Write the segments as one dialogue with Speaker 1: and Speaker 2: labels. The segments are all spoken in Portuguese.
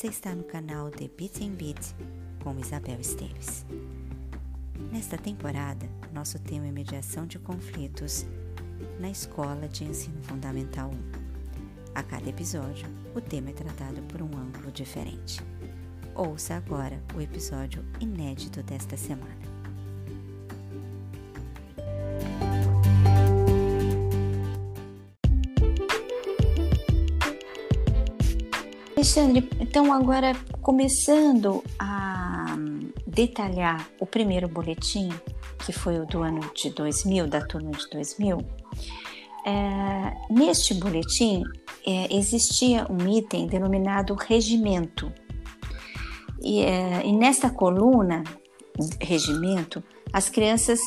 Speaker 1: Você está no canal The Beat and Beat com Isabel Esteves. Nesta temporada, nosso tema é mediação de conflitos na Escola de Ensino Fundamental 1. A cada episódio, o tema é tratado por um ângulo diferente. Ouça agora o episódio inédito desta semana. Alexandre, então agora começando a detalhar o primeiro boletim, que foi o do ano de 2000, da turma de 2000, é, neste boletim é, existia um item denominado regimento. E, é, e nesta coluna, regimento, as crianças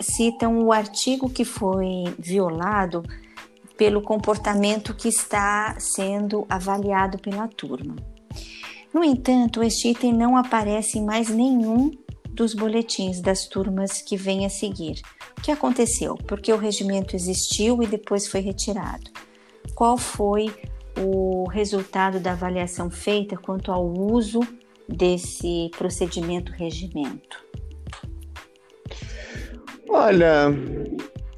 Speaker 1: citam o artigo que foi violado pelo comportamento que está sendo avaliado pela turma. No entanto, este item não aparece em mais nenhum dos boletins das turmas que vêm a seguir. O que aconteceu? Porque o regimento existiu e depois foi retirado. Qual foi o resultado da avaliação feita quanto ao uso desse procedimento regimento?
Speaker 2: Olha,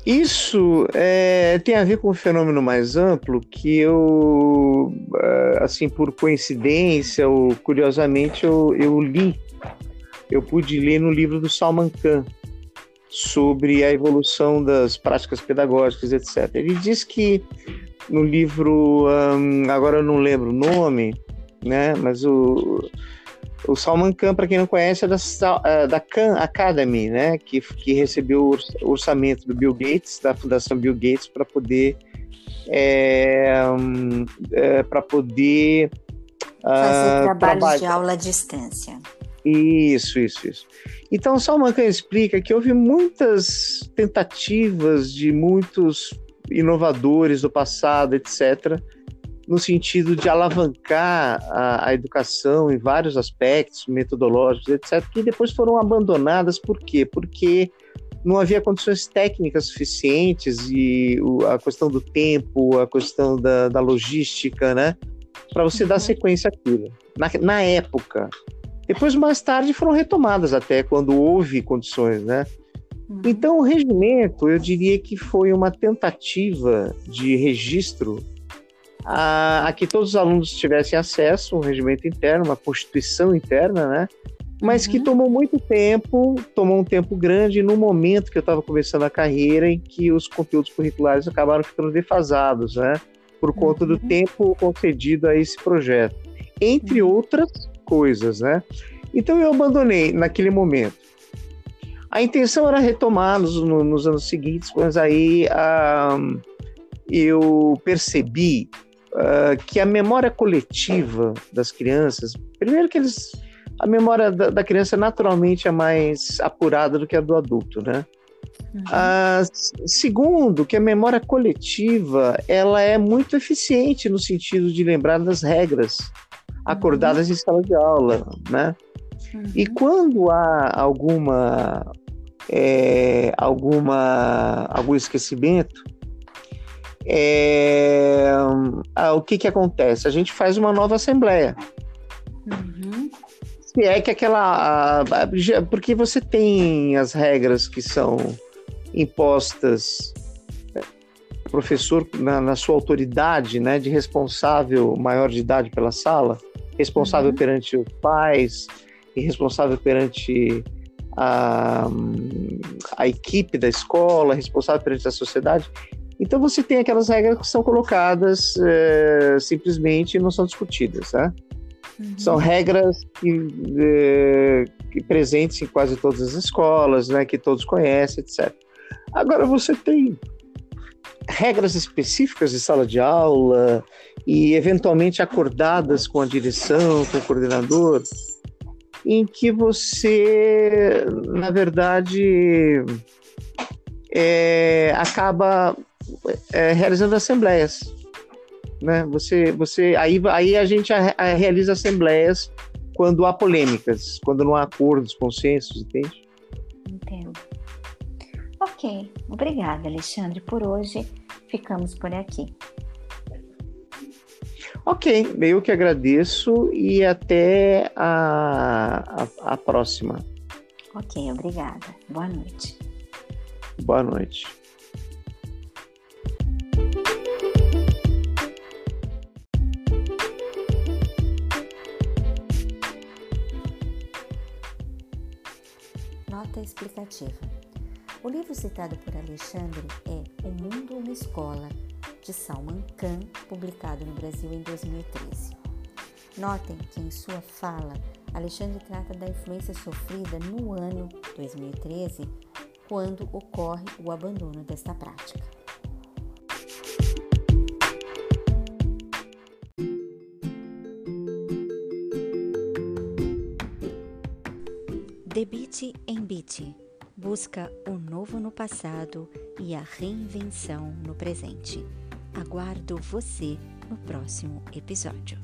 Speaker 2: isso é, tem a ver com um fenômeno mais amplo que eu, é, assim, por coincidência ou curiosamente, eu, eu li, eu pude ler no livro do Salman Khan sobre a evolução das práticas pedagógicas, etc. Ele diz que no livro, agora eu não lembro o nome, né, mas o o Salman Khan, para quem não conhece, é da, é, da Khan Academy, né? Que, que recebeu o orçamento do Bill Gates, da Fundação Bill Gates, para poder é, é, para poder
Speaker 1: fazer uh, trabalhos trabalho. de aula à distância.
Speaker 2: Isso, isso, isso. Então, o Salman Khan explica que houve muitas tentativas de muitos inovadores do passado, etc., no sentido de alavancar a, a, educação em vários aspectos metodológicos, etc., que depois foram abandonadas. Por quê? Porque não havia condições técnicas suficientes e o, a questão do tempo, a questão da, da logística, né? Para você uhum. dar sequência àquilo. Na, na época. Depois, mais tarde, foram retomadas até quando houve condições, né? Uhum. Então, o regimento, eu diria que foi uma tentativa de registro a, a que todos os alunos tivessem acesso um regimento interno, uma constituição interna, né? Mas uhum. que tomou muito tempo, tomou um tempo grande no momento que eu estava começando a carreira, em que os conteúdos curriculares acabaram ficando defasados, né? Por conta uhum. do tempo concedido a esse projeto, entre uhum. outras coisas, né? Então eu abandonei naquele momento. A intenção era retomar nos, nos anos seguintes, mas aí um, eu percebi uh, que a memória coletiva das crianças, primeiro que eles, a memória da, da criança naturalmente é mais apurada do que a do adulto, né? Uhum. Uh, segundo, que a memória coletiva ela é muito eficiente no sentido de lembrar das regras acordadas uhum. em sala de aula, né? Uhum. E quando há alguma é, alguma algum esquecimento, é, ah, o que, que acontece? A gente faz uma nova assembleia. Uhum. Se é que aquela. Porque você tem as regras que são impostas é, professor na, na, sua autoridade, né, de responsável maior de idade pela sala, responsável uhum. perante os pais e responsável perante a, a equipe da escola, responsável perante a sociedade. Então você tem aquelas regras que são colocadas é, simplesmente e não são discutidas, né? Uhum. São regras que, é, que, presentes em quase todas as escolas, né? Que todos conhecem, etc. Agora você tem regras específicas de sala de aula e eventualmente acordadas com a direção, com o coordenador, em que você, na verdade, é, acaba é, realizando assembleias. Né? Você, você, aí, aí a gente a, a realiza assembleias quando há polêmicas, quando não há acordos, consensos, entende?
Speaker 1: Entendo. Ok, obrigada, Alexandre. Por hoje ficamos por aqui.
Speaker 2: Ok, eu que agradeço e até a, a, a próxima.
Speaker 1: Ok, obrigada. Boa noite.
Speaker 2: Boa noite.
Speaker 1: Nota explicativa. O livro citado por Alexandre é O Mundo uma Escola, de Salman Khan, publicado no Brasil em 2013. Notem que em sua fala, Alexandre trata da influência sofrida no ano 2013, quando ocorre o abandono desta prática. Debit em bit, busca o novo no passado e a reinvenção no presente. Aguardo você no próximo episódio.